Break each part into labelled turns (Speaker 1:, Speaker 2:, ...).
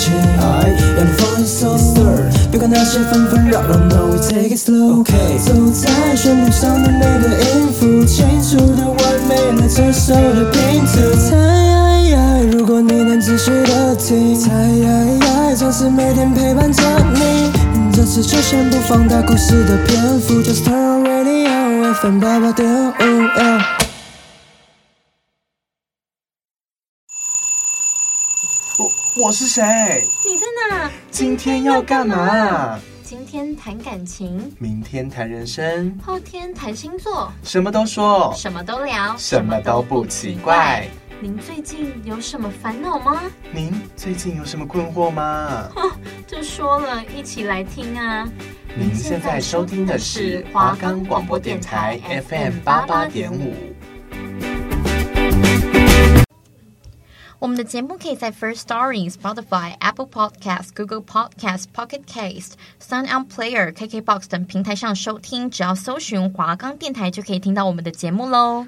Speaker 1: 情，让你放松。别管那些纷纷扰扰，No we take it slow。走在旋律上的每个音符，清楚的完美了这首的拼图。猜，如果你能仔细的听，猜，总是每天陪伴着你。这次就先不放大故事的篇幅，Just turn on radio FM 八八点五。
Speaker 2: 我是谁？
Speaker 3: 你在哪？
Speaker 2: 今天要干嘛？
Speaker 3: 今天谈感情，
Speaker 2: 明天谈人生，
Speaker 3: 后天谈星座，
Speaker 2: 什么都说，
Speaker 3: 什么都聊，
Speaker 2: 什么都不奇怪。
Speaker 3: 您最近有什么烦恼吗？
Speaker 2: 您最近有什么困惑吗？
Speaker 3: 哦，就说了，一起来听啊！
Speaker 2: 您现在收听的是华冈广播电台 FM 八八点五。
Speaker 3: 我们的节目可以在 First Stories、Spotify、Apple Podcast、Google Podcast、Pocket Cast、Sound On Player、KKBox 等平台上收听，只要搜寻华冈电台就可以听到我们的节目喽。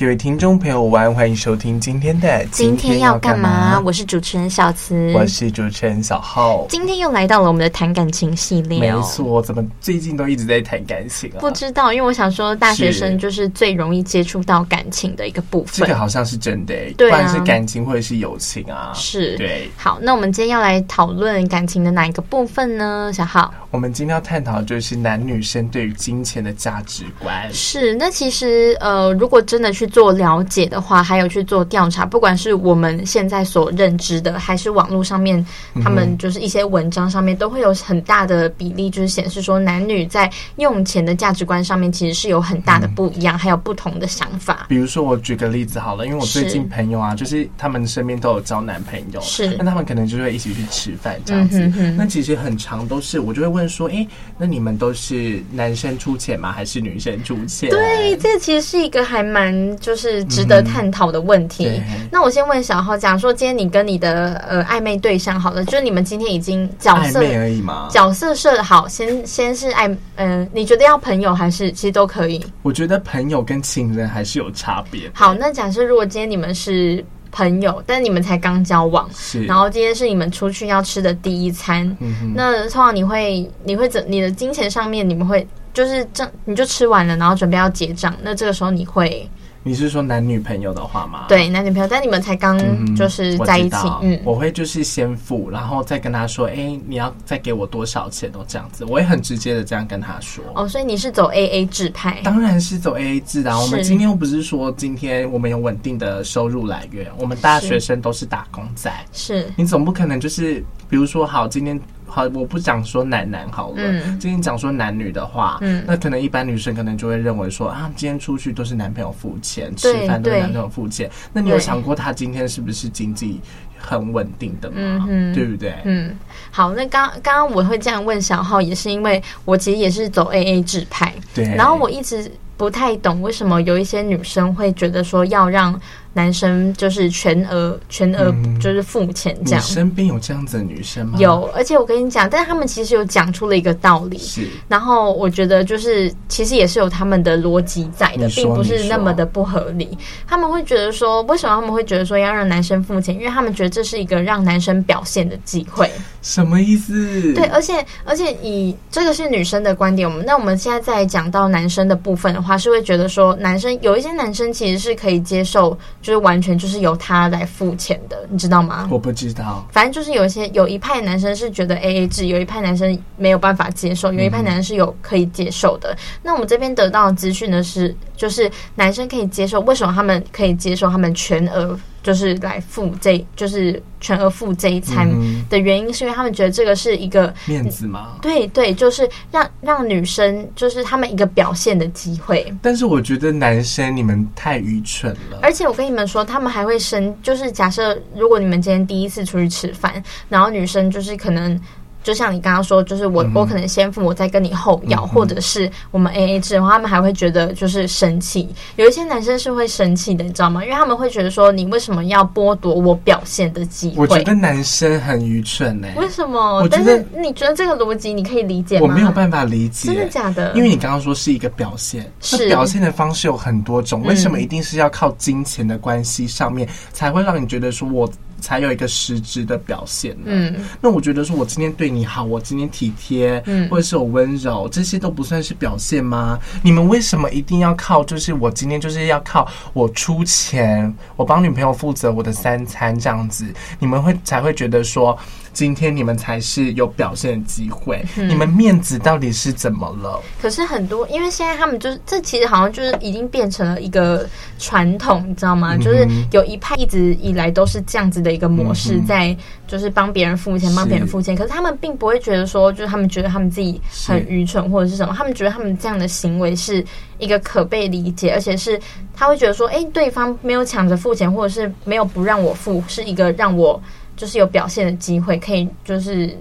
Speaker 2: 各位听众朋友，晚安，欢迎收听今天的
Speaker 3: 今天要干嘛？我是主持人小慈，
Speaker 2: 我是主持人小浩。
Speaker 3: 今天又来到了我们的谈感情系列，
Speaker 2: 没错，怎么最近都一直在谈感情啊？
Speaker 3: 不知道，因为我想说，大学生就是最容易接触到感情的一个部分。
Speaker 2: 这个好像是真的，
Speaker 3: 对啊，
Speaker 2: 不管是感情或者是友情啊，
Speaker 3: 是
Speaker 2: 对。
Speaker 3: 好，那我们今天要来讨论感情的哪一个部分呢？小浩，
Speaker 2: 我们今天要探讨的就是男女生对于金钱的价值观。
Speaker 3: 是，那其实呃，如果真的去做了解。的话，还有去做调查，不管是我们现在所认知的，还是网络上面，他们就是一些文章上面，都会有很大的比例，就是显示说男女在用钱的价值观上面，其实是有很大的不一样，嗯、还有不同的想法。
Speaker 2: 比如说，我举个例子好了，因为我最近朋友啊，是就是他们身边都有交男朋友，
Speaker 3: 是
Speaker 2: 那他们可能就会一起去吃饭这样子。嗯、哼哼那其实很长都是，我就会问说，哎、欸，那你们都是男生出钱吗？还是女生出钱？
Speaker 3: 对，这其实是一个还蛮就是值得探讨的问题。嗯、那我先问小浩，假如说今天你跟你的呃暧昧对象好了，就是你们今天已经角色
Speaker 2: 暧昧而已嘛？
Speaker 3: 角色设好，先先是暧，嗯、呃，你觉得要朋友还是其实都可以？
Speaker 2: 我觉得朋友跟情人还是有差别。
Speaker 3: 好，那假设如果今天你们是朋友，但你们才刚交往，
Speaker 2: 是，
Speaker 3: 然后今天是你们出去要吃的第一餐，嗯、那通常你会你会怎？你的金钱上面你们会就是这你就吃完了，然后准备要结账，那这个时候你会？
Speaker 2: 你是说男女朋友的话吗？
Speaker 3: 对，男女朋友，但你们才刚就是在一起，嗯，
Speaker 2: 我会就是先付，然后再跟他说，哎、欸，你要再给我多少钱都这样子，我也很直接的这样跟他说。
Speaker 3: 哦，所以你是走 A A 制派？
Speaker 2: 当然是走 A A 制的。我们今天又不是说今天我们有稳定的收入来源，我们大学生都是打工仔，
Speaker 3: 是你
Speaker 2: 总不可能就是比如说好今天。好，我不讲说男男好了。嗯，今天讲说男女的话，嗯，那可能一般女生可能就会认为说啊，今天出去都是男朋友付钱，吃饭都是男朋友付钱。那你有想过他今天是不是经济很稳定的吗？嗯，对不对？
Speaker 3: 嗯，好，那刚刚刚我会这样问小浩，也是因为我其实也是走 AA 制派，对。然后我一直不太懂为什么有一些女生会觉得说要让。男生就是全额全额就是付钱这样，
Speaker 2: 你身边有这样子的女生吗？
Speaker 3: 有，而且我跟你讲，但是他们其实有讲出了一个道理，
Speaker 2: 是。
Speaker 3: 然后我觉得就是其实也是有他们的逻辑在的，并不是那么的不合理。他们会觉得说，为什么他们会觉得说要让男生付钱？因为他们觉得这是一个让男生表现的机会。
Speaker 2: 什么意思？
Speaker 3: 对，而且而且以这个是女生的观点，我们那我们现在再讲到男生的部分的话，是会觉得说，男生有一些男生其实是可以接受。就是完全就是由他来付钱的，你知道吗？
Speaker 2: 我不知道。
Speaker 3: 反正就是有一些有一派男生是觉得 AA 制，有一派男生没有办法接受，有一派男生是有可以接受的。嗯、那我们这边得到的资讯呢是，就是男生可以接受，为什么他们可以接受他们全额？就是来付这，就是全额付这一餐的原因，是因为他们觉得这个是一个
Speaker 2: 面子吗？
Speaker 3: 对对，就是让让女生，就是他们一个表现的机会。
Speaker 2: 但是我觉得男生你们太愚蠢了。
Speaker 3: 而且我跟你们说，他们还会生，就是假设如果你们今天第一次出去吃饭，然后女生就是可能。就像你刚刚说，就是我、嗯、我可能先付，我再跟你后要，嗯、或者是我们 A A 制的话，他们还会觉得就是生气。有一些男生是会生气的，你知道吗？因为他们会觉得说，你为什么要剥夺我表现的机会？
Speaker 2: 我觉得男生很愚蠢呢、欸。
Speaker 3: 为什么？但是你觉得这个逻辑你可以理解吗？
Speaker 2: 我没有办法理解，
Speaker 3: 真的假的？
Speaker 2: 因为你刚刚说是一个表现，是表现的方式有很多种，为什么一定是要靠金钱的关系上面、嗯、才会让你觉得说我？才有一个实质的表现呢？嗯，那我觉得说，我今天对你好，我今天体贴，嗯，或者是我温柔，这些都不算是表现吗？你们为什么一定要靠？就是我今天就是要靠我出钱，我帮女朋友负责我的三餐这样子，你们会才会觉得说。今天你们才是有表现的机会，嗯，你们面子到底是怎么了？
Speaker 3: 可是很多，因为现在他们就是这，其实好像就是已经变成了一个传统，你知道吗？嗯、就是有一派一直以来都是这样子的一个模式，在就是帮别人付钱，帮别人付钱。可是他们并不会觉得说，就是他们觉得他们自己很愚蠢或者是什么，他们觉得他们这样的行为是一个可被理解，而且是他会觉得说，哎，对方没有抢着付钱，或者是没有不让我付，是一个让我。就是有表现的机会，可以就是。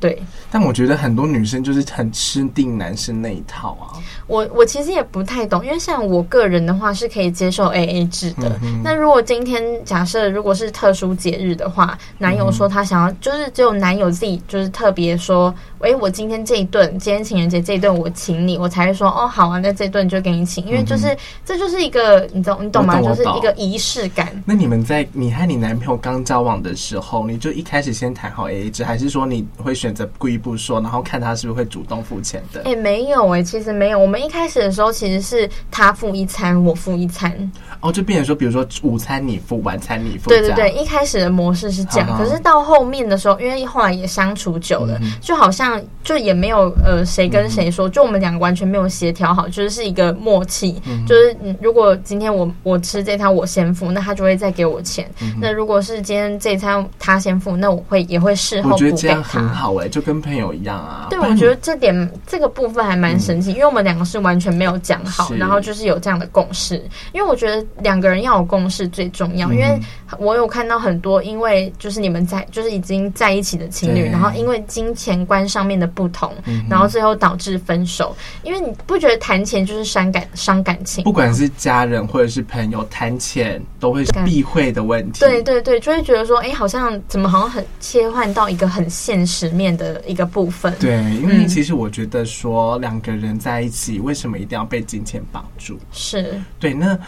Speaker 3: 对，
Speaker 2: 但我觉得很多女生就是很吃定男生那一套啊。
Speaker 3: 我我其实也不太懂，因为像我个人的话是可以接受 AA 制的。嗯、那如果今天假设如果是特殊节日的话，男友说他想要，就是只有男友自己就是特别说，哎，我今天这一顿，今天情人节这一顿我请你，我才会说哦好啊，那这顿就给你请，因为就是、嗯、这就是一个你懂你懂吗？就是一个仪式感。
Speaker 2: 那你们在你和你男朋友刚交往的时候，你就一开始先谈好 AA 制，还是说你会选？选择故意不说，然后看他是不是会主动付钱的。
Speaker 3: 哎、欸，没有哎、欸，其实没有。我们一开始的时候其实是他付一餐，我付一餐。
Speaker 2: 哦，就变成说，比如说午餐你付，晚餐你付。
Speaker 3: 对对对，一开始的模式是这样。好好，可是到后面的时候，因为后来也相处久了，嗯、就好像就也没有呃谁跟谁说，嗯、就我们两个完全没有协调好，就是是一个默契。嗯、就是如果今天我我吃这餐我先付，那他就会再给我钱。嗯、那如果是今天这餐他先付，那我会也会事后补给他。
Speaker 2: 我觉得这样很好。就跟朋友一样啊。
Speaker 3: 对，我觉得这点这个部分还蛮神奇，嗯、因为我们两个是完全没有讲好，然后就是有这样的共识。因为我觉得两个人要有共识最重要，嗯、因为我有看到很多，因为就是你们在就是已经在一起的情侣，然后因为金钱观上面的不同，嗯、然后最后导致分手。因为你不觉得谈钱就是伤感伤感情？
Speaker 2: 不管是家人或者是朋友，谈钱都会是避讳的问题。
Speaker 3: 对对对，就会觉得说，哎，好像怎么好像很切换到一个很现实面的一个部分，
Speaker 2: 对，因为其实我觉得说两个人在一起，为什么一定要被金钱绑住？
Speaker 3: 是。
Speaker 2: 对，那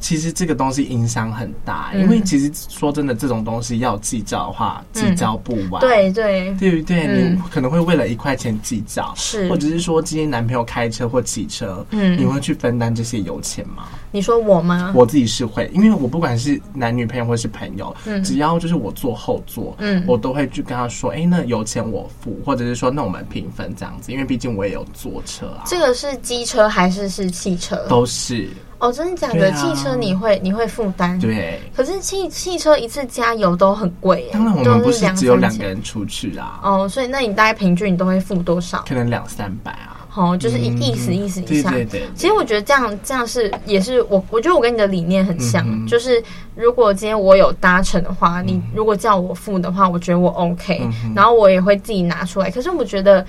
Speaker 2: 其实这个东西影响很大，因为其实说真的，这种东西要计较的话，计较不完。
Speaker 3: 对对
Speaker 2: 对不对？你可能会为了一块钱计较，
Speaker 3: 是，
Speaker 2: 或者是说今天男朋友开车或骑车，嗯，你会去分担这些油钱吗？
Speaker 3: 你说我吗？
Speaker 2: 我自己是会，因为我不管是男女朋友或是朋友，嗯，只要就是我坐后座，嗯，我都会去跟他说，哎，那油钱我付，或者是说那我们平分这样子，因为毕竟我也有坐车啊。
Speaker 3: 这个是机车还是是汽车？
Speaker 2: 都是。
Speaker 3: 哦，真的假的？汽车你会你会负担？
Speaker 2: 对。
Speaker 3: 可是汽汽车一次加油都很贵耶。
Speaker 2: 当然我们不是只有两个人出去啊。
Speaker 3: 哦，所以那你大概平均你都会付多少？
Speaker 2: 可能两三百啊。
Speaker 3: 哦，就是意意思意思一下。
Speaker 2: 对对对。
Speaker 3: 其实我觉得这样这样是也是我我觉得我跟你的理念很像，就是如果今天我有搭乘的话，你如果叫我付的话，我觉得我 OK，然后我也会自己拿出来。可是我觉得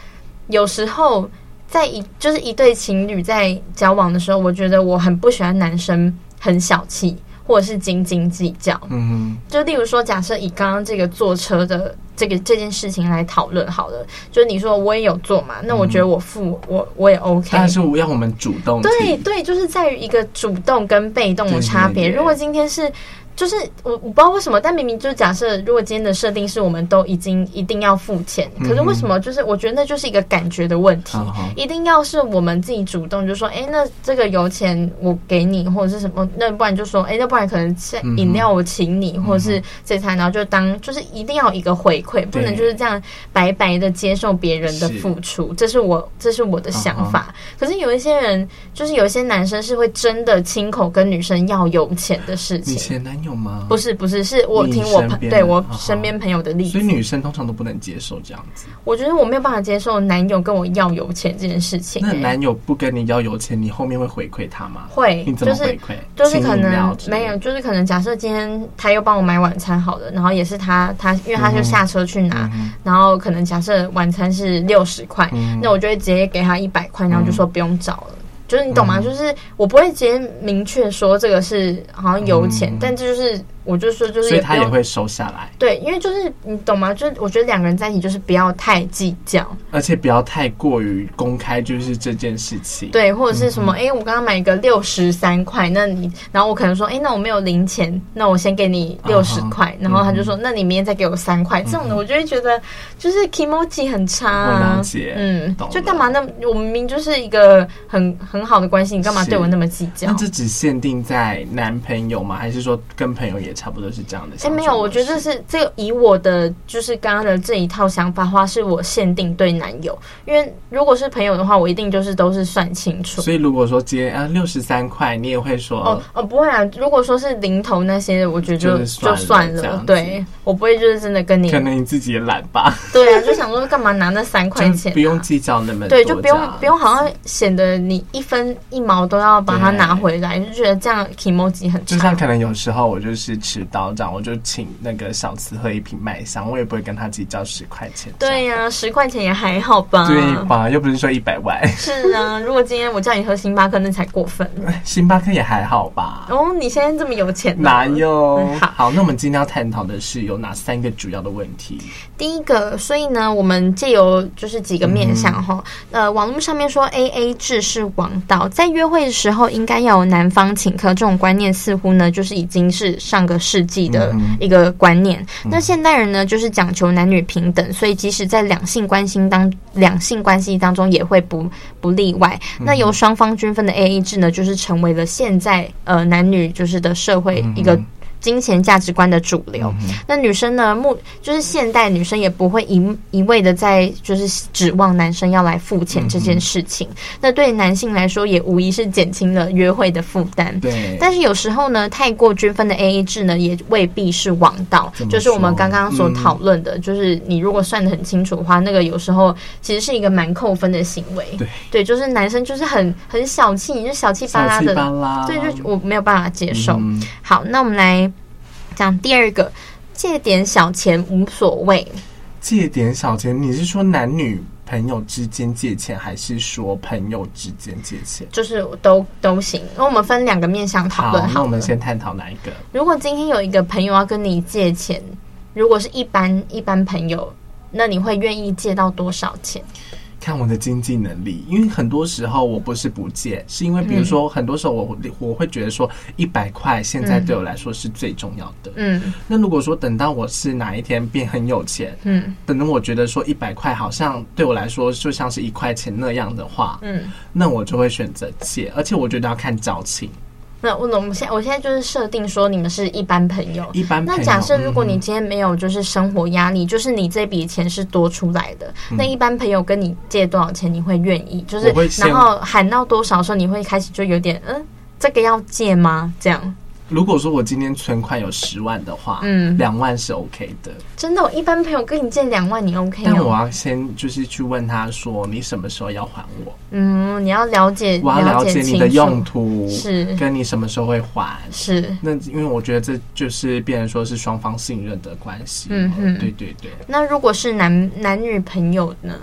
Speaker 3: 有时候在一就是一对情侣在交往的时候，我觉得我很不喜欢男生很小气或者是斤斤计较。嗯哼。就例如说，假设以刚刚这个坐车的。这个这件事情来讨论好了，就是你说我也有做嘛，那我觉得我付、嗯、我我也 OK，
Speaker 2: 但是我要我们主动，
Speaker 3: 对对，就是在于一个主动跟被动的差别。如果今天是。就是我我不知道为什么，但明明就是假设，如果今天的设定是我们都已经一定要付钱，可是为什么就是我觉得那就是一个感觉的问题，一定要是我们自己主动，就说哎，那这个油钱我给你，或者是什么，那不然就说哎，那不然可能饮料我请你，或者是这餐，然后就当就是一定要一个回馈，不能就是这样白白的接受别人的付出，这是我这是我的想法。可是有一些人，就是有一些男生是会真的亲口跟女生要油钱的事情。
Speaker 2: 有吗？
Speaker 3: 不是不是，是我听我朋对我身边朋友的例子，
Speaker 2: 所以女生通常都不能接受这样子。
Speaker 3: 我觉得我没有办法接受男友跟我要油钱这件事情。
Speaker 2: 那男友不跟你要油钱，你后面会回馈他吗？
Speaker 3: 会，
Speaker 2: 你怎么回馈？
Speaker 3: 就是可能没有，就是可能假设今天他又帮我买晚餐好了，然后也是他他，因为他就下车去拿，然后可能假设晚餐是六十块，那我就会直接给他一百块，然后就说不用找了。就是你懂吗？就是我不会直接明确说这个是好像油钱，嗯、但这就是我就说，就是，
Speaker 2: 所以他也会收下来。
Speaker 3: 对，因为就是你懂吗？就是我觉得两个人在一起，就是不要太计较，
Speaker 2: 而且不要太过于公开，就是这件事情。
Speaker 3: 对，或者是什么？哎、嗯欸，我刚刚买一个六十三块，那你，然后我可能说，哎、欸，那我没有零钱，那我先给你六十块。然后他就说，那你明天再给我三块。这种的，我就会觉得就是 kimochi 很差、啊。
Speaker 2: 了解，
Speaker 3: 嗯，就干嘛那？我明明就是一个很很好的关系，你干嘛对我那么计较？
Speaker 2: 那这只限定在男朋友吗？还是说跟朋友也？差不多是这样的。哎、
Speaker 3: 欸，没有，我觉得是这个以我的就是刚刚的这一套想法的话，是我限定对男友。因为如果是朋友的话，我一定就是都是算清楚。
Speaker 2: 所以如果说今天啊六十三块，你也会说
Speaker 3: 哦哦不会啊。如果说是零头那些，我觉得就就算了。算了对，我不会就是真的跟你。
Speaker 2: 可能你自己也懒吧。
Speaker 3: 对啊，就想说干嘛拿那三块钱、啊？
Speaker 2: 不用计较那么多。
Speaker 3: 对，就不用不用，好像显得你一分一毛都要把它拿回来，就觉得这样 kimochi 很差。
Speaker 2: 就像可能有时候我就是。迟到这样，我就请那个小慈喝一瓶麦香，我也不会跟他计较十块钱。
Speaker 3: 对呀、啊，十块钱也还好吧？
Speaker 2: 对吧？又不是说一百万。
Speaker 3: 是啊，如果今天我叫你喝星巴克，那才过分。
Speaker 2: 星巴克也还好吧？
Speaker 3: 哦，你现在这么有钱，
Speaker 2: 哪有？嗯、好，好，那我们今天要探讨的是有哪三个主要的问题？
Speaker 3: 第一个，所以呢，我们借由就是几个面向哈、嗯，呃，网络上面说 A A 制是王道，在约会的时候应该要有男方请客，这种观念似乎呢，就是已经是上个世纪的一个观念。嗯、那现代人呢，就是讲求男女平等，所以即使在两性关系当两性关系当中，也会不不例外。那由双方均分的 A A 制呢，就是成为了现在呃男女就是的社会一个。金钱价值观的主流，嗯、那女生呢？目就是现代女生也不会一一味的在就是指望男生要来付钱这件事情。嗯、那对男性来说，也无疑是减轻了约会的负担。对，但是有时候呢，太过均分的 AA 制呢，也未必是王道。就是我们刚刚所讨论的、嗯，就是你如果算的很清楚的话，那个有时候其实是一个蛮扣分的行为。对，对，就是男生就是很很小气，你就小气巴拉的，对，就我没有办法接受。嗯、好，那我们来。讲第二个，借点小钱无所谓。
Speaker 2: 借点小钱，你是说男女朋友之间借钱，还是说朋友之间借钱？
Speaker 3: 就是都都行。那我们分两个面向讨论。好，
Speaker 2: 那我们先探讨哪一个？
Speaker 3: 如果今天有一个朋友要跟你借钱，如果是一般一般朋友，那你会愿意借到多少钱？
Speaker 2: 看我的经济能力，因为很多时候我不是不借，是因为比如说很多时候我我会觉得说一百块现在对我来说是最重要的。嗯，那如果说等到我是哪一天变很有钱，嗯，等到我觉得说一百块好像对我来说就像是一块钱那样的话，嗯，那我就会选择借，而且我觉得要看交情。
Speaker 3: 那我我们现我现在就是设定说你们是一般朋友，一般。那假设如果你今天没有就是生活压力，嗯，就是你这笔钱是多出来的，嗯，那一般朋友跟你借多少钱，你会愿意？就是然后喊到多少的时候，你会开始就有点嗯，这个要借吗？这样。
Speaker 2: 如果说我今天存款有十万的话，嗯，两万是 OK 的。
Speaker 3: 真的，我一般朋友跟你借两万，你 OK？
Speaker 2: 但我要先就是去问他说，你什么时候要还我？
Speaker 3: 嗯，你要了解，
Speaker 2: 我要了解你的用途是跟你什么时候会还？
Speaker 3: 是。
Speaker 2: 那因为我觉得这就是变成说是双方信任的关系。嗯嗯，对对对。
Speaker 3: 那如果是男男女朋友呢？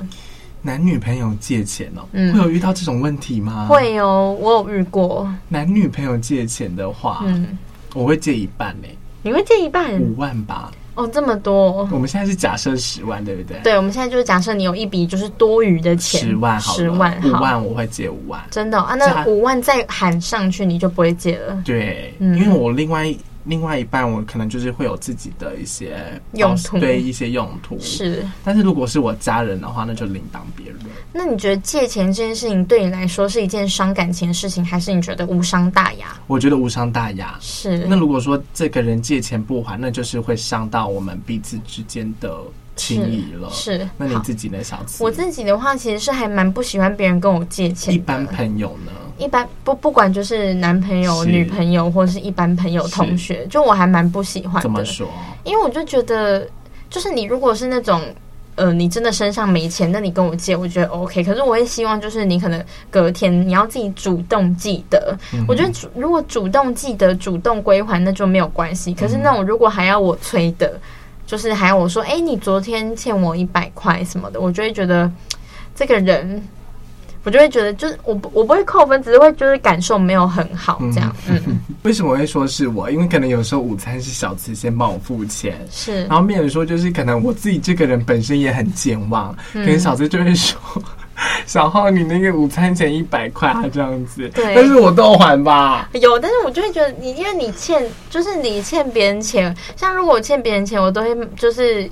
Speaker 2: 男女朋友借钱哦，嗯，会有遇到这种问题吗？
Speaker 3: 会哦，我有遇过。
Speaker 2: 男女朋友借钱的话，嗯，我会借一半呢。
Speaker 3: 你会借一半？
Speaker 2: 五万吧。
Speaker 3: 哦，这么多。
Speaker 2: 我们现在是假设十万，对不对？
Speaker 3: 对，我们现在就是假设你有一笔就是多余的钱，
Speaker 2: 十万好，
Speaker 3: 十万，
Speaker 2: 五万，我会借五万。
Speaker 3: 真的哦？啊？那五万再喊上去，你就不会借了？
Speaker 2: 对，嗯，因为我另外。另外一半，我可能就是会有自己的一些
Speaker 3: 用途，
Speaker 2: 对一些用途是。但是如果是我家人的话，那就另当别论。
Speaker 3: 那你觉得借钱这件事情对你来说是一件伤感情的事情，还是你觉得无伤大雅？
Speaker 2: 我觉得无伤大雅。
Speaker 3: 是。那
Speaker 2: 如果说这个人借钱不还，那就是会伤到我们彼此之间的。情谊了，
Speaker 3: 是。
Speaker 2: 那你自己呢，小慈？
Speaker 3: 我自己的话，其实是还蛮不喜欢别人跟我借钱。
Speaker 2: 一般朋友呢？
Speaker 3: 一般不不管就是男朋友、女朋友，或是一般朋友、同学，就我还蛮不喜欢的。
Speaker 2: 怎么说？
Speaker 3: 因为我就觉得，就是你如果是那种，呃，你真的身上没钱，那你跟我借，我觉得 OK。可是我也希望，就是你可能隔天你要自己主动记得。嗯、我觉得主如果主动记得、主动归还，那就没有关系。可是那种如果还要我催的。就是还要我说，哎、欸，你昨天欠我一百块什么的，我就会觉得这个人，我就会觉得，就是我我不会扣分，只是会就是感受没有很好这样。嗯，嗯
Speaker 2: 为什么会说是我？因为可能有时候午餐是小慈先帮我付钱，
Speaker 3: 是。
Speaker 2: 然后面人说，就是可能我自己这个人本身也很健忘，嗯、可能小慈就会说：“小浩，你那个午餐钱一百块啊，这样子。”对。但是我都还吧。
Speaker 3: 有，但是我就会觉得你，因为你欠，就是你欠别人钱。像如果我欠别人钱，我都会就是，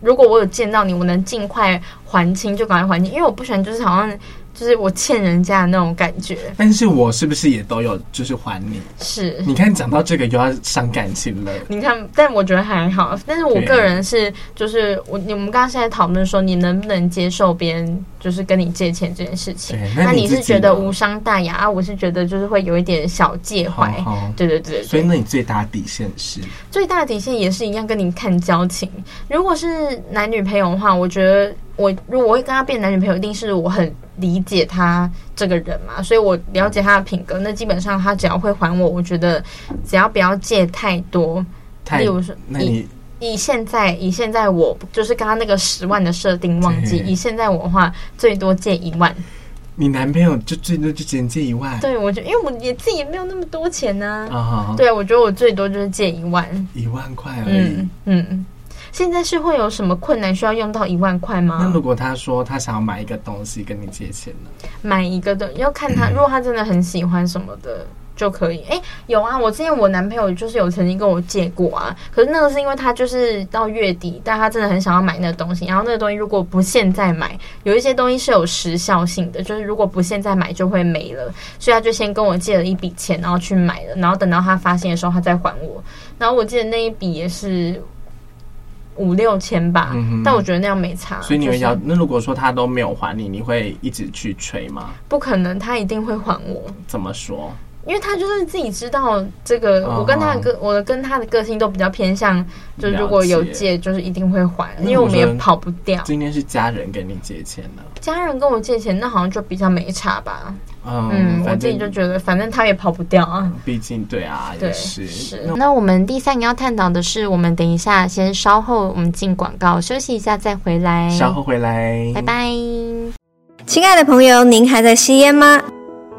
Speaker 3: 如果我有见到你，我能尽快还清就赶快还清，因为我不喜欢就是好像。就是我欠人家的那种感觉，
Speaker 2: 但是我是不是也都有就是还你？
Speaker 3: 是，你
Speaker 2: 看讲到这个又要伤感情了。
Speaker 3: 你看，但我觉得还好。但是我个人是，就是我你们刚刚现在讨论说，你能不能接受别人就是跟你借钱这件事情？那，那你是觉得无伤大雅啊？我是觉得就是会有一点小介怀。对对对，对。
Speaker 2: 所以那你最大的底线是？
Speaker 3: 最大的底线也是一样，跟你看交情。如果是男女朋友的话，我觉得。我如果我会跟他变男女朋友，一定是我很理解他这个人嘛，所以我了解他的品格。那基本上他只要会还我，我觉得只要不要借太多。例如说，以以现在以现在我就是刚刚那个十万的设定忘记，以现在我的话最多借一万。
Speaker 2: 你男朋友就最多就只能借一万？
Speaker 3: 对，我觉得因为我也自己也没有那么多钱呢、啊。啊、uh. 对，我觉得我最多就是借一万，
Speaker 2: 一万块而已。
Speaker 3: 嗯。嗯现在是会有什么困难需要用到一万块吗？
Speaker 2: 那如果他说他想要买一个东西跟你借钱呢？
Speaker 3: 买一个的要看他，如果他真的很喜欢什么的就可以。哎、欸，有啊，我之前我男朋友就是有曾经跟我借过啊，可是那个是因为他就是到月底，但他真的很想要买那个东西，然后那个东西如果不现在买，有一些东西是有时效性的，就是如果不现在买就会没了，所以他就先跟我借了一笔钱，然后去买了，然后等到他发现的时候他再还我。然后我记得那一笔也是。五六千吧、嗯，但我觉得那样没差。
Speaker 2: 所以你们要、就是、那如果说他都没有还你，你会一直去催吗？
Speaker 3: 不可能，他一定会还我。
Speaker 2: 怎么说？
Speaker 3: 因为他就是自己知道这个，哦、我跟他的个，我跟他的个性都比较偏向，就如果有借，就是一定会还，因为我们也跑不掉。
Speaker 2: 今天是家人跟你借钱的，
Speaker 3: 家人跟我借钱，那好像就比较没差吧。嗯，嗯，我自己就觉得，反正他也跑不掉啊。
Speaker 2: 毕竟，对啊，对，是是。
Speaker 3: 那我们第三个要探讨的是，我们等一下先稍后，我们进广告休息一下再回来。
Speaker 2: 稍后回来，
Speaker 3: 拜拜。
Speaker 4: 亲爱的朋友，您还在吸烟吗？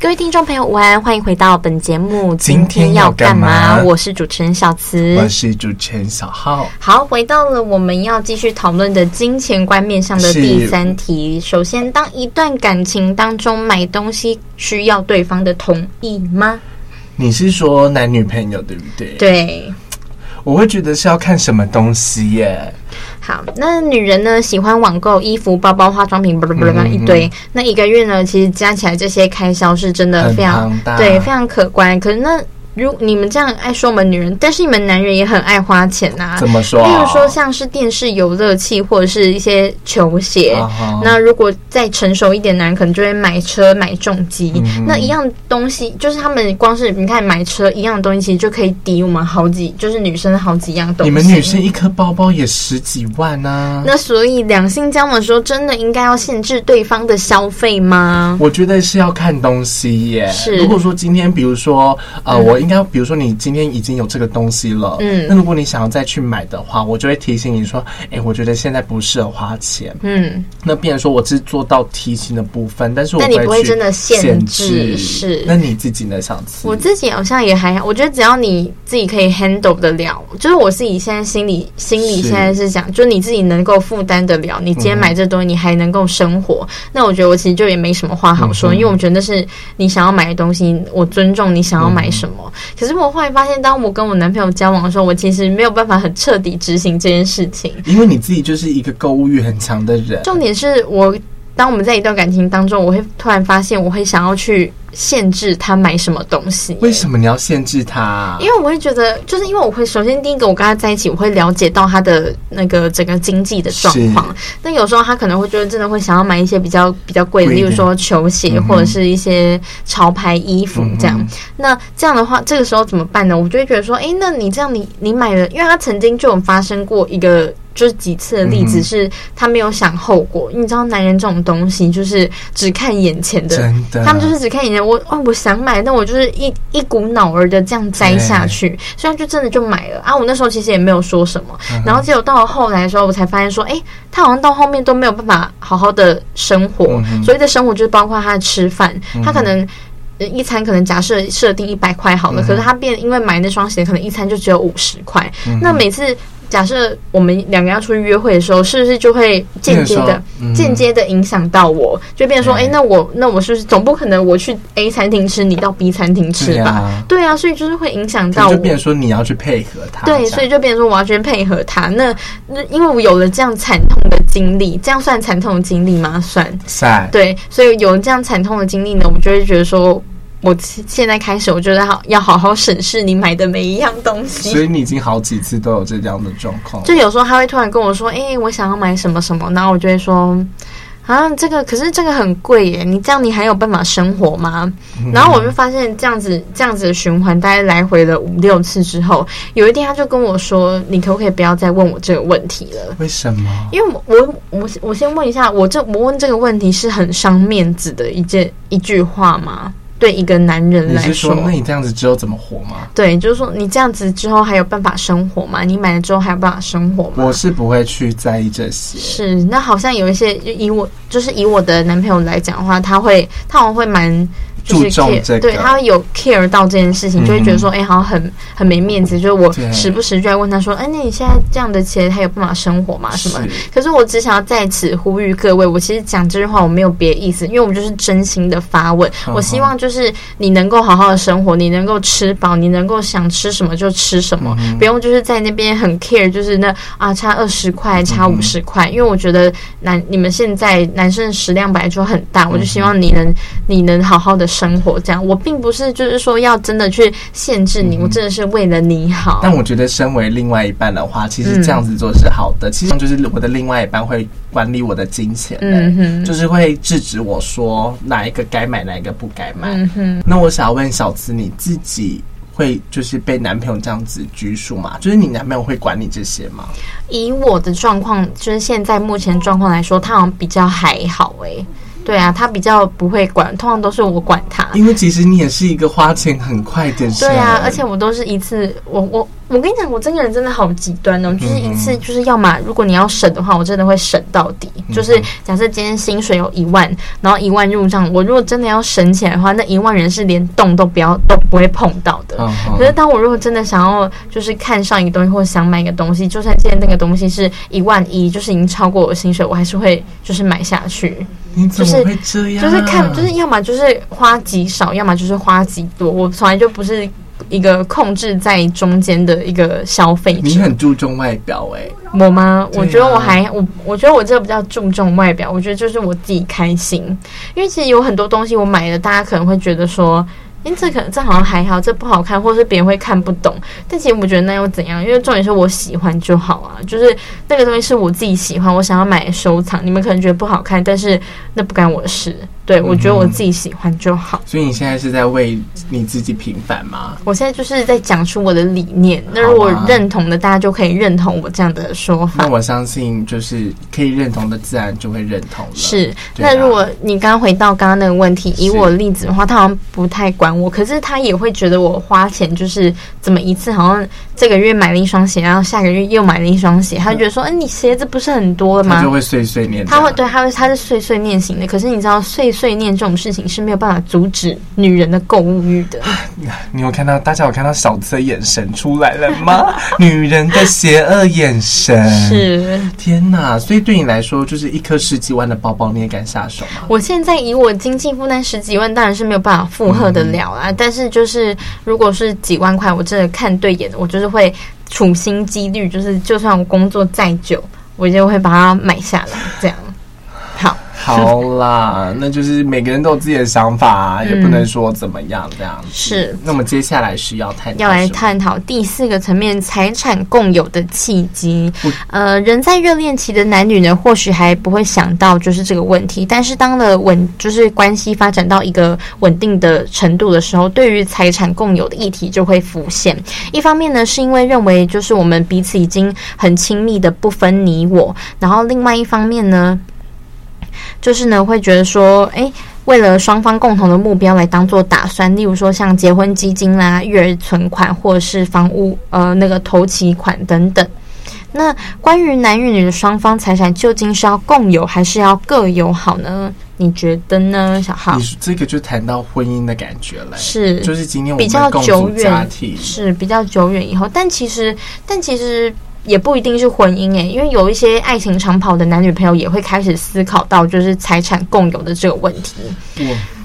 Speaker 3: 各位听众朋友，午安，欢迎回到本节目。今天要干嘛？我是主持人小慈，
Speaker 2: 我是主持人小浩。
Speaker 3: 好，回到了我们要继续讨论的金钱观面上的第三题。首先，当一段感情当中买东西需要对方的同意吗？
Speaker 2: 你是说男女朋友对不对？
Speaker 3: 对，
Speaker 2: 我会觉得是要看什么东西耶。
Speaker 3: 好，那女人呢，喜欢网购衣服、包包、化妆品，不不不，一堆、嗯。那一个月呢，其实加起来这些开销是真的非常对，非常可观。可是那。如你们这样爱说我们女人，但是你们男人也很爱花钱呐、啊。
Speaker 2: 怎么说？
Speaker 3: 比如说像是电视游乐器或者是一些球鞋。Uh. 那如果再成熟一点，男人可能就会买车买重机。Uh. 那一样东西，就是他们光是你看买车一样东西，其实就可以抵我们好几，就是女生好几样东西。
Speaker 2: 你们女生一颗包包也十几万啊。
Speaker 3: 那所以两性交往的时候，真的应该要限制对方的消费吗？
Speaker 2: 我觉得是要看东西耶。是。如果说今天，比如说呃，我。应该，比如说你今天已经有这个东西了，嗯，那如果你想要再去买的话，我就会提醒你说，哎、欸，我觉得现在不适合花钱，嗯，那变成说我只做到提醒的部分，但是我不会，
Speaker 3: 但你不会真的限制，是？
Speaker 2: 那你自己呢？想吃？
Speaker 3: 我自己好像也还好，我觉得只要你自己可以 handle 得了，就是我自己现在心里心里现在是想，是就是你自己能够负担得了，你今天买这东西，你还能够生活、嗯，那我觉得我其实就也没什么话好说，嗯、因为我觉得那是你想要买的东西，我尊重你想要买什么。嗯可是我后来发现，当我跟我男朋友交往的时候，我其实没有办法很彻底执行这件事情。
Speaker 2: 因为你自己就是一个购物欲很强的人。
Speaker 3: 重点是我，当我们在一段感情当中，我会突然发现，我会想要去限制他买什么东西。
Speaker 2: 为什么你要限制他啊？
Speaker 3: 因为我会觉得，就是因为我会首先第一个，我跟他在一起，我会了解到他的那个整个经济的状况。那有时候他可能会觉得真的会想要买一些比较比较贵的，例如说球鞋或者是一些潮牌衣服这样。嗯、那这样的话，这个时候怎么办呢？我就会觉得说，哎，那你这样你你买了，因为他曾经就有发生过一个。就是几次的例子是，他没有想后果。你知道，男人这种东西就是只看眼前的，他们就是只看眼前。我哦，我想买，但我就是一一股脑儿的这样摘下去，所以就真的就买了啊。我那时候其实也没有说什么，然后结果到了后来的时候，我才发现说，哎，他好像到后面都没有办法好好的生活。所谓的生活就是包括他的吃饭，他可能一餐可能假设设定一百块好了，可是他变因为买那双鞋，可能一餐就只有五十块。那每次。假设我们两个要出去约会的时候，是不是就会间接的、间接的影响到我？就变成说，哎，那我那我是不是总不可能我去 A 餐厅吃，你到 B 餐厅吃吧？对啊，所以就是会影响到我。
Speaker 2: 就变成说你要去配合他。
Speaker 3: 对，所以就变成说我要去配合他。那那因为我有了这样惨痛的经历，这样算惨痛的经历吗？算。
Speaker 2: 算。
Speaker 3: 对，所以有了这样惨痛的经历呢，我们就会觉得说。我现在开始，我觉得好要好好审视你买的每一样东西。
Speaker 2: 所以你已经好几次都有这样的状况。
Speaker 3: 就有时候他会突然跟我说：“哎、欸，我想要买什么什么。”然后我就会说：“啊，这个可是这个很贵耶，你这样你还有办法生活吗？”嗯、然后我就发现这样子这样子的循环，大概来回了五六次之后，有一天他就跟我说：“你可不可以不要再问我这个问题了？”
Speaker 2: 为什么？
Speaker 3: 因为我我我我先问一下，我这我问这个问题是很伤面子的一件一句话吗？对一个男人
Speaker 2: 来说，那你这样子之后怎么活吗？
Speaker 3: 对，就是说你这样子之后还有办法生活吗？你买了之后还有办法生活吗？
Speaker 2: 我是不会去在意这些。
Speaker 3: 是，那好像有一些，以我就是以我的男朋友来讲的话，他会，他好像会蛮。
Speaker 2: 注重这个，
Speaker 3: 对，他会有 care 到这件事情，就会觉得说，哎、嗯欸，好像很很没面子。就是我时不时就在问他说，哎，那你现在这样的钱，他有办法生活吗？什么？可是我只想要在此呼吁各位，我其实讲这句话我没有别的意思，因为我们就是真心的发问。嗯、我希望就是你能够好好的生活，你能够吃饱，你能够想吃什么就吃什么，嗯、不用就是在那边很 care，就是那啊差二十块，差五十块。因为我觉得男你们现在男生的食量本来就很大，我就希望你能你能好好的。生活这样，我并不是就是说要真的去限制你，嗯、我真的是为了你好。
Speaker 2: 但我觉得，身为另外一半的话，其实这样子做是好的。嗯、其实就是我的另外一半会管理我的金钱，嗯哼，就是会制止我说哪一个该买，哪一个不该买。嗯哼。那我想要问小慈，你自己会就是被男朋友这样子拘束吗？就是你男朋友会管你这些吗？
Speaker 3: 以我的状况，就是现在目前状况来说，他好像比较还好诶、欸。对啊，他比较不会管，通常都是我管他。
Speaker 2: 因为其实你也是一个花钱很快的人。
Speaker 3: 对啊，而且我都是一次，我我。我跟你讲，我这个人真的好极端哦，就是一次就是要么如果你要省的话，我真的会省到底。就是假设今天薪水有一万，然后一万入账，我如果真的要省起来的话，那一万人是连动都不要都不会碰到的。可是当我如果真的想要就是看上一个东西或者想买一个东西，就算今天那个东西是一万一，就是已经超过我的薪水，我还是会就是买下去。
Speaker 2: 你怎么会这样？
Speaker 3: 就是看就是要么就是花极少，要么就是花极多。我从来就不是。一个控制在中间的一个消费者，
Speaker 2: 你很注重外表哎、欸，
Speaker 3: 我吗？我觉得我还我我觉得我这个比较注重外表，我觉得就是我自己开心，因为其实有很多东西我买了，大家可能会觉得说。因为这可能这好像还好，这不好看，或者是别人会看不懂。但其实我觉得那又怎样？因为重点是我喜欢就好啊，就是那个东西是我自己喜欢，我想要买收藏。你们可能觉得不好看，但是那不干我的事。对，我觉得我自己喜欢就好。
Speaker 2: 所以你现在是在为你自己平反吗？
Speaker 3: 我现在就是在讲出我的理念。那如果认同的，大家就可以认同我这样的说法。
Speaker 2: 那我相信，就是可以认同的，自然就会认同了。
Speaker 3: 是。那如果你刚刚回到刚刚那个问题，以我的例子的话，他好像不太管。我，可是他也会觉得我花钱就是怎么一次，好像这个月买了一双鞋，然后下个月又买了一双鞋，他就觉得说，哎，你鞋子不是很多吗？
Speaker 2: 他就会碎碎念。
Speaker 3: 他会对，他会，他是碎碎念型的。可是你知道，碎碎念这种事情是没有办法阻止女人的购物欲的。
Speaker 2: 你有看到大家有看到小子的眼神出来了吗？女人的邪恶眼神
Speaker 3: 是
Speaker 2: 天哪！所以对你来说，就是一颗十几万的包包，你也敢下手吗？
Speaker 3: 我现在以我经济负担十几万，当然是没有办法负荷的了。了啊！但是就是，如果是几万块，我真的看对眼，我就是会处心积虑，就是就算我工作再久，我就会把它买下来。这样，好，
Speaker 2: 啦，那就是每个人都有自己的想法啊，嗯、也不能说怎么样这样。
Speaker 3: 是，
Speaker 2: 那么接下来是要探
Speaker 3: 要来探讨第四个层面，财产共有的契机。呃，人在热恋期的男女呢，或许还不会想到就是这个问题，但是当了稳，就是关系发展到一个稳定的程度的时候，对于财产共有的议题就会浮现。一方面呢，是因为认为就是我们彼此已经很亲密的不分你我，然后另外一方面呢，就是呢会觉得说，诶，为了双方共同的目标来当做打算，例如说像结婚基金啦、育儿存款，或者是房屋呃那个头期款等等。那关于男与女的双方财产究竟是要共有还是要各有好呢？你觉得呢，小浩？
Speaker 2: 你这个就谈到婚姻的感觉了，
Speaker 3: 是
Speaker 2: 就是今天我们
Speaker 3: 比较久
Speaker 2: 远，
Speaker 3: 是比较久远以后，但其实但其实也不一定是婚姻诶、欸，因为有一些爱情长跑的男女朋友也会开始思考到就是财产共有的这个问题。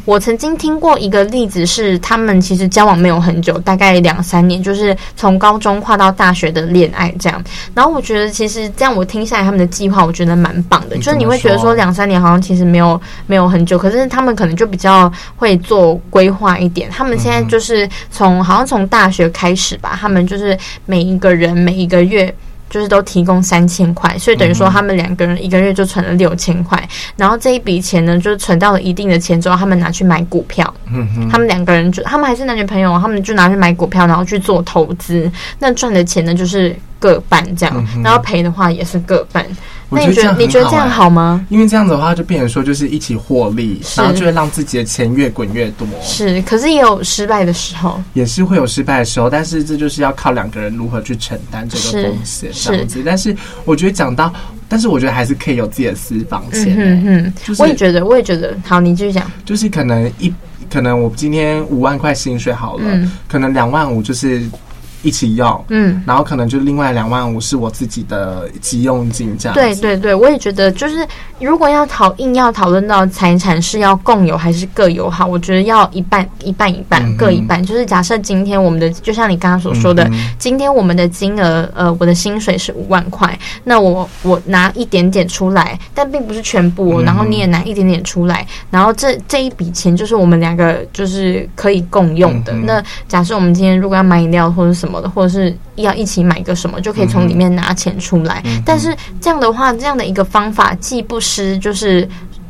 Speaker 3: 我曾经听过一个例子，是他们其实交往没有很久，大概两三年，就是从高中跨到大学的恋爱这样。然后我觉得其实这样我听下来他们的计划，我觉得蛮棒的。就是你会觉得说两三年好像其实没有没有很久，可是他们可能就比较会做规划一点。他们现在就是从好像从大学开始吧，他们就是每一个人每一个月。就是都提供三千块，所以等于说他们两个人一个月就存了六千块，然后这一笔钱呢，就是存到了一定的钱之后，他们拿去买股票。他们两个人就他们还是男女朋友，他们就拿去买股票，然后去做投资。那赚的钱呢，就是各半这样，然后赔的话也是各半。那你觉得你觉得这样好吗？
Speaker 2: 因为这样子的话，就变成说就是一起获利，然后就会让自己的钱越滚越多。
Speaker 3: 是，可是也有失败的时候，
Speaker 2: 也是会有失败的时候，但是这就是要靠两个人如何去承担这个风险，这样子。但是我觉得讲到，但是我觉得还是可以有自己的私房钱。嗯嗯，
Speaker 3: 我也觉得，我也觉得。好，你继续讲。
Speaker 2: 就是可能一，可能我今天五万块薪水好了，可能两万五就是。一起要，嗯，然后可能就另外两万五是我自己的急用金，这样。
Speaker 3: 对对对，我也觉得，就是如果要讨硬要讨论到财产是要共有还是各有好，我觉得要一半一半一半，嗯、各一半。就是假设今天我们的，就像你刚刚所说的，嗯、今天我们的金额，呃，我的薪水是五万块，那我我拿一点点出来，但并不是全部，然后你也拿一点点出来，然后这这一笔钱就是我们两个就是可以共用的。嗯、那假设我们今天如果要买饮料或者什么。或者是要一起买个什么，就可以从里面拿钱出来。嗯、但是这样的话，这样的一个方法既不失就是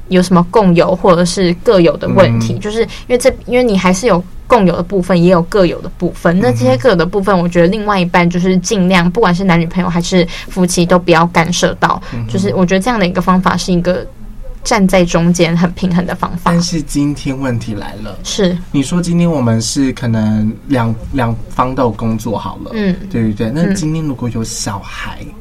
Speaker 3: 有什么共有或者是各有的问题，嗯、就是因为这因为你还是有共有的部分，也有各有的部分。那这些各有的部分，我觉得另外一半就是尽量，不管是男女朋友还是夫妻，都不要干涉到。嗯、就是我觉得这样的一个方法是一个。站在中间很平衡的方法，
Speaker 2: 但是今天问题来了，
Speaker 3: 是
Speaker 2: 你说今天我们是可能两两方都有工作好了，嗯，对不对？那今天如果有小孩，嗯、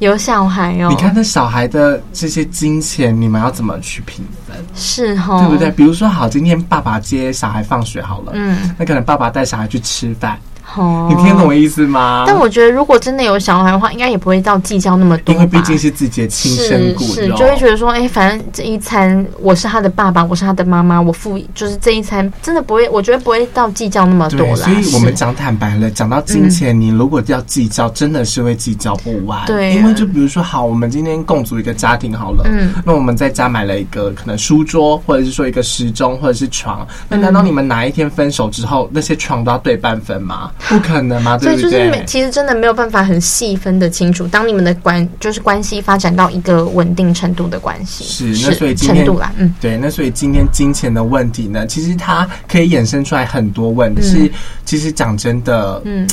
Speaker 3: 有小孩哦，
Speaker 2: 你看那小孩的这些金钱，你们要怎么去平分？
Speaker 3: 是哦，
Speaker 2: 对不对？比如说好，今天爸爸接小孩放学好了，嗯，那可能爸爸带小孩去吃饭。哦，你听懂我意思吗？
Speaker 3: 但我觉得，如果真的有小孩的话，应该也不会到计较那么多，
Speaker 2: 因为毕竟是自己的亲生骨肉，
Speaker 3: 是，是就会觉得说，哎、欸，反正这一餐我是他的爸爸，我是他的妈妈，我付就是这一餐，真的不会，我觉得不会到计较那么多啦。
Speaker 2: 所以我们讲坦白了，讲到金钱，你如果要计较，真的是会计较不完。对、啊，因为就比如说，好，我们今天共组一个家庭好了，嗯，那我们在家买了一个可能书桌，或者是说一个时钟，或者是床，那难道你们哪一天分手之后，那些床都要对半分吗？不可能嘛？
Speaker 3: 所以就是，其实真的没有办法很细分的清楚。当你们的关就是关系发展到一个稳定程度的关系，
Speaker 2: 是那所以今天程度啦，嗯，对，那所以今天金钱的问题呢，其实它可以衍生出来很多问题。嗯、是其实讲真的，嗯。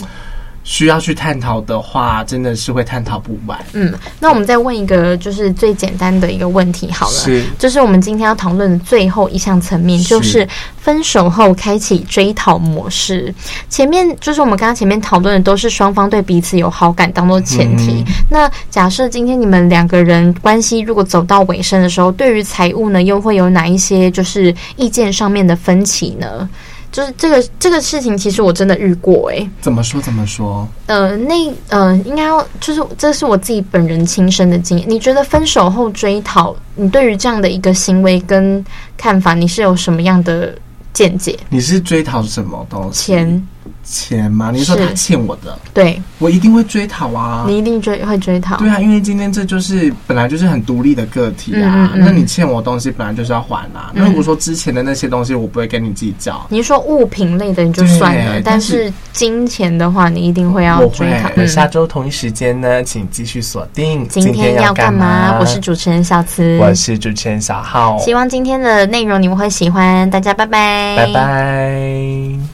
Speaker 2: 需要去探讨的话，真的是会探讨不完。
Speaker 3: 嗯，那我们再问一个，就是最简单的一个问题好了，是，就是我们今天要讨论的最后一项层面，就是分手后开启追讨模式。前面就是我们刚刚前面讨论的都是双方对彼此有好感当做前提。嗯、那假设今天你们两个人关系如果走到尾声的时候，对于财务呢，又会有哪一些就是意见上面的分歧呢？就是这个这个事情，其实我真的遇过哎、欸。
Speaker 2: 怎么说？怎么说？
Speaker 3: 呃，那呃，应该要就是这是我自己本人亲身的经验。你觉得分手后追讨，你对于这样的一个行为跟看法，你是有什么样的见解？
Speaker 2: 你是追讨什么东西？
Speaker 3: 钱
Speaker 2: 钱吗？你说他欠我的，
Speaker 3: 对，
Speaker 2: 我一定会追讨啊！
Speaker 3: 你一定追会追讨，
Speaker 2: 对啊，因为今天这就是本来就是很独立的个体啊。嗯嗯、那你欠我东西，本来就是要还啊。嗯、那如果说之前的那些东西，我不会跟你计较。
Speaker 3: 你说物品类的你就算了，但是金钱的话，你一定会要追讨。
Speaker 2: 那下周同一时间呢，请继续锁定。
Speaker 3: 今天要干嘛？我是主持人小慈，
Speaker 2: 我是主持人小浩。
Speaker 3: 希望今天的内容你们会喜欢，大家拜拜，
Speaker 2: 拜拜。